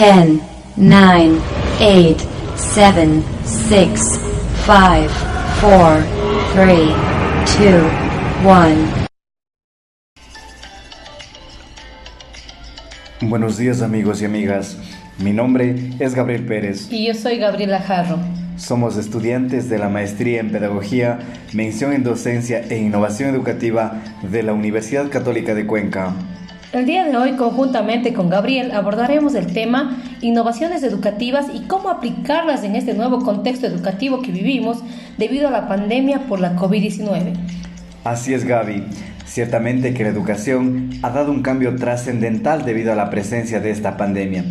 10, 9, 8, 7, 6, 5, 4, 3, 2, 1. Buenos días amigos y amigas. Mi nombre es Gabriel Pérez. Y yo soy Gabriela Jarro. Somos estudiantes de la Maestría en Pedagogía, Mención en Docencia e Innovación Educativa de la Universidad Católica de Cuenca. El día de hoy, conjuntamente con Gabriel, abordaremos el tema innovaciones educativas y cómo aplicarlas en este nuevo contexto educativo que vivimos debido a la pandemia por la COVID-19. Así es, Gaby. Ciertamente que la educación ha dado un cambio trascendental debido a la presencia de esta pandemia.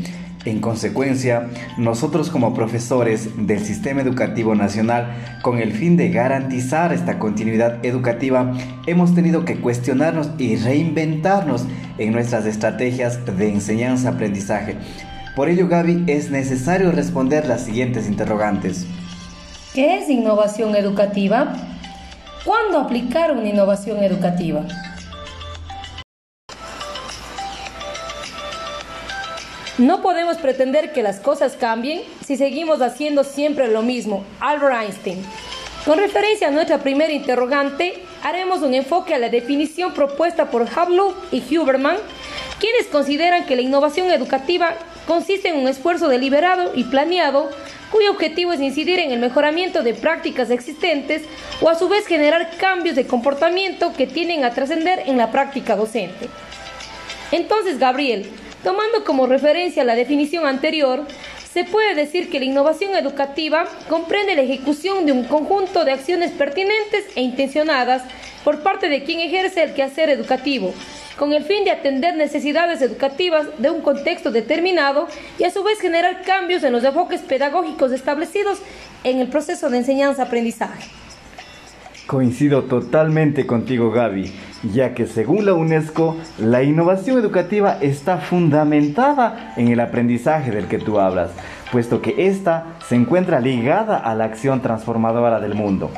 En consecuencia, nosotros como profesores del Sistema Educativo Nacional, con el fin de garantizar esta continuidad educativa, hemos tenido que cuestionarnos y reinventarnos en nuestras estrategias de enseñanza-aprendizaje. Por ello, Gaby, es necesario responder las siguientes interrogantes. ¿Qué es innovación educativa? ¿Cuándo aplicar una innovación educativa? No podemos pretender que las cosas cambien si seguimos haciendo siempre lo mismo. Albert Einstein. Con referencia a nuestra primera interrogante, haremos un enfoque a la definición propuesta por Havlov y Huberman, quienes consideran que la innovación educativa consiste en un esfuerzo deliberado y planeado cuyo objetivo es incidir en el mejoramiento de prácticas existentes o a su vez generar cambios de comportamiento que tienen a trascender en la práctica docente. Entonces, Gabriel, Tomando como referencia la definición anterior, se puede decir que la innovación educativa comprende la ejecución de un conjunto de acciones pertinentes e intencionadas por parte de quien ejerce el quehacer educativo, con el fin de atender necesidades educativas de un contexto determinado y a su vez generar cambios en los enfoques pedagógicos establecidos en el proceso de enseñanza-aprendizaje. Coincido totalmente contigo, Gaby, ya que según la UNESCO, la innovación educativa está fundamentada en el aprendizaje del que tú hablas, puesto que ésta se encuentra ligada a la acción transformadora del mundo.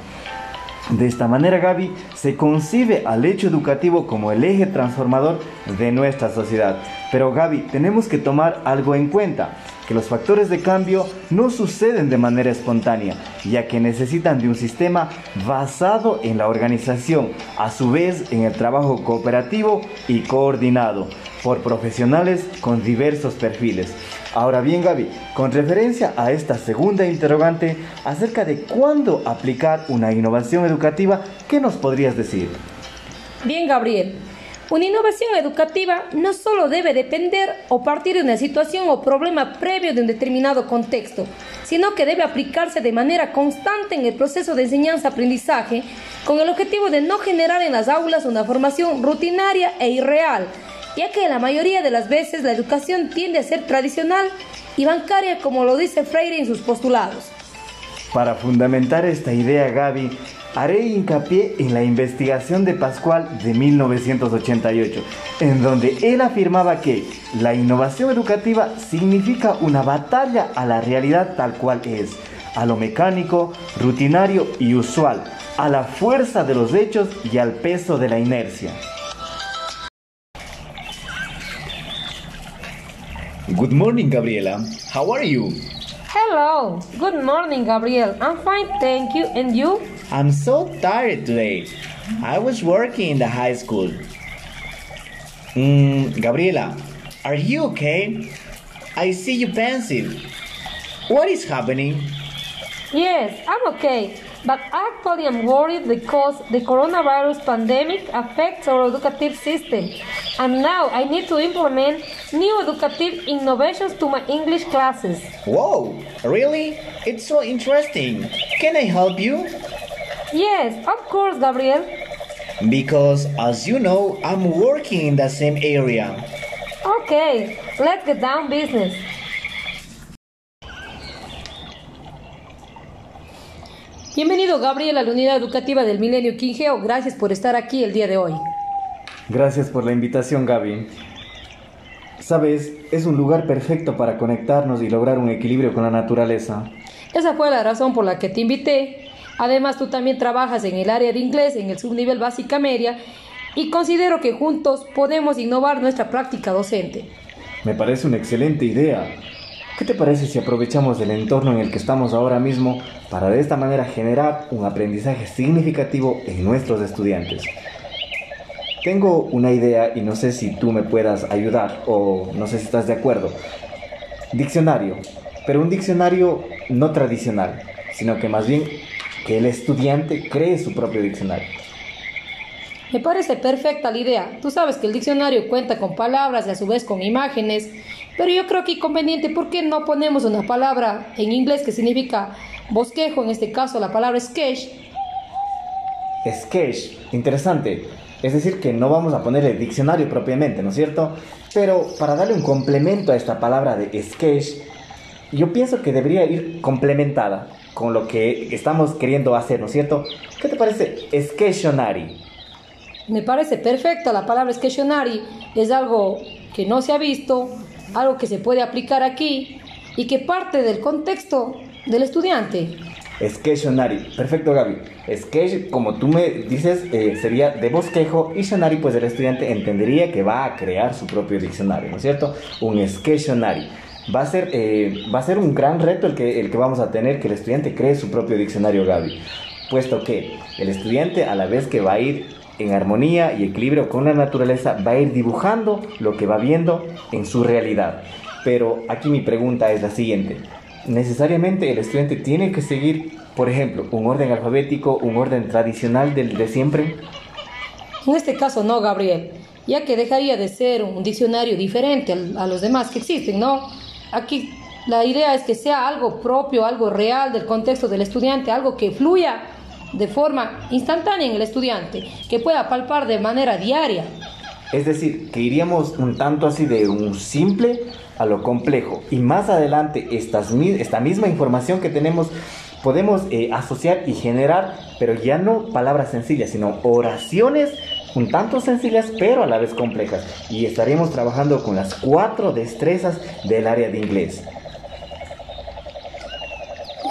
De esta manera, Gaby, se concibe al hecho educativo como el eje transformador de nuestra sociedad. Pero Gaby, tenemos que tomar algo en cuenta que los factores de cambio no suceden de manera espontánea, ya que necesitan de un sistema basado en la organización, a su vez en el trabajo cooperativo y coordinado por profesionales con diversos perfiles. Ahora bien, Gaby, con referencia a esta segunda interrogante acerca de cuándo aplicar una innovación educativa, ¿qué nos podrías decir? Bien, Gabriel. Una innovación educativa no solo debe depender o partir de una situación o problema previo de un determinado contexto, sino que debe aplicarse de manera constante en el proceso de enseñanza-aprendizaje con el objetivo de no generar en las aulas una formación rutinaria e irreal, ya que la mayoría de las veces la educación tiende a ser tradicional y bancaria como lo dice Freire en sus postulados. Para fundamentar esta idea, Gaby, haré hincapié en la investigación de Pascual de 1988, en donde él afirmaba que la innovación educativa significa una batalla a la realidad tal cual es, a lo mecánico, rutinario y usual, a la fuerza de los hechos y al peso de la inercia. Good morning, Gabriela. How are you? Hello. Good morning, Gabriel. I'm fine, thank you. And you? I'm so tired today. I was working in the high school. Mm, Gabriela, are you okay? I see you pensive. What is happening? Yes, I'm okay. But actually, I'm worried because the coronavirus pandemic affects our educative system. And now I need to implement new educative innovations to my English classes. Whoa, really? It's so interesting. Can I help you? Yes, of course, Gabriel. Because, as you know, I'm working in the same area. Okay, let's get down business. Bienvenido, Gabriel, a la unidad educativa del Milenio Quingeo. Gracias por estar aquí el día de hoy. Gracias por la invitación, Gaby. Sabes, es un lugar perfecto para conectarnos y lograr un equilibrio con la naturaleza. Esa fue la razón por la que te invité. Además, tú también trabajas en el área de inglés, en el subnivel básica media, y considero que juntos podemos innovar nuestra práctica docente. Me parece una excelente idea. ¿Qué te parece si aprovechamos el entorno en el que estamos ahora mismo para de esta manera generar un aprendizaje significativo en nuestros estudiantes? Tengo una idea y no sé si tú me puedas ayudar o no sé si estás de acuerdo. Diccionario, pero un diccionario no tradicional, sino que más bien que el estudiante cree su propio diccionario. Me parece perfecta la idea. Tú sabes que el diccionario cuenta con palabras y a su vez con imágenes, pero yo creo que es conveniente, ¿por qué no ponemos una palabra en inglés que significa bosquejo, en este caso la palabra sketch? Sketch, interesante. Es decir, que no vamos a poner el diccionario propiamente, ¿no es cierto? Pero para darle un complemento a esta palabra de sketch, yo pienso que debería ir complementada con lo que estamos queriendo hacer, ¿no es cierto? ¿Qué te parece sketchionary? Me parece perfecta la palabra sketchionary. Es algo que no se ha visto, algo que se puede aplicar aquí y que parte del contexto del estudiante. Sketchionary, perfecto Gaby. Sketch, como tú me dices, eh, sería de bosquejo y Shonari, pues el estudiante entendería que va a crear su propio diccionario, ¿no es cierto? Un Sketchionary. Va a ser, eh, va a ser un gran reto el que, el que vamos a tener, que el estudiante cree su propio diccionario Gaby, puesto que el estudiante a la vez que va a ir en armonía y equilibrio con la naturaleza, va a ir dibujando lo que va viendo en su realidad. Pero aquí mi pregunta es la siguiente necesariamente el estudiante tiene que seguir, por ejemplo, un orden alfabético, un orden tradicional del de siempre? En este caso no, Gabriel, ya que dejaría de ser un diccionario diferente a los demás que existen, ¿no? Aquí la idea es que sea algo propio, algo real del contexto del estudiante, algo que fluya de forma instantánea en el estudiante, que pueda palpar de manera diaria. Es decir, que iríamos un tanto así de un simple a lo complejo. Y más adelante, esta misma información que tenemos podemos eh, asociar y generar, pero ya no palabras sencillas, sino oraciones un tanto sencillas, pero a la vez complejas. Y estaremos trabajando con las cuatro destrezas del área de inglés.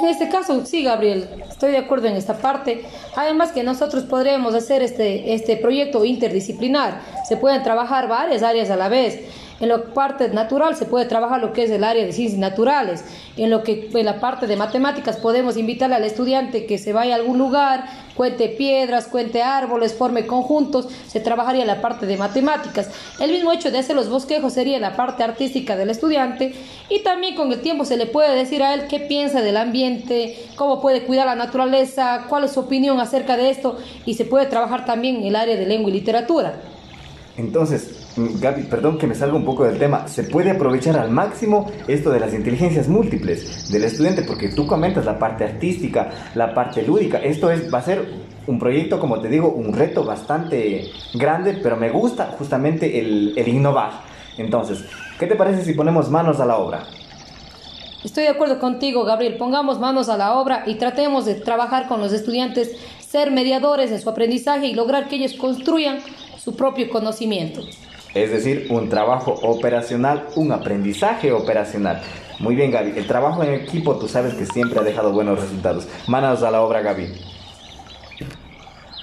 En este caso, sí, Gabriel, estoy de acuerdo en esta parte. Además que nosotros podremos hacer este, este proyecto interdisciplinar. Se pueden trabajar varias áreas a la vez. En la parte natural se puede trabajar lo que es el área de ciencias naturales. En lo que en la parte de matemáticas podemos invitarle al estudiante que se vaya a algún lugar, cuente piedras, cuente árboles, forme conjuntos, se trabajaría la parte de matemáticas. El mismo hecho de hacer los bosquejos sería la parte artística del estudiante y también con el tiempo se le puede decir a él qué piensa del ambiente, cómo puede cuidar la naturaleza, cuál es su opinión acerca de esto y se puede trabajar también el área de lengua y literatura. Entonces, Gaby, perdón que me salga un poco del tema, se puede aprovechar al máximo esto de las inteligencias múltiples del estudiante, porque tú comentas la parte artística, la parte lúdica, esto es, va a ser un proyecto, como te digo, un reto bastante grande, pero me gusta justamente el, el innovar. Entonces, ¿qué te parece si ponemos manos a la obra? Estoy de acuerdo contigo, Gabriel. Pongamos manos a la obra y tratemos de trabajar con los estudiantes, ser mediadores en su aprendizaje y lograr que ellos construyan su propio conocimiento. Es decir, un trabajo operacional, un aprendizaje operacional. Muy bien, Gaby. El trabajo en equipo, tú sabes que siempre ha dejado buenos resultados. Manos a la obra, Gaby.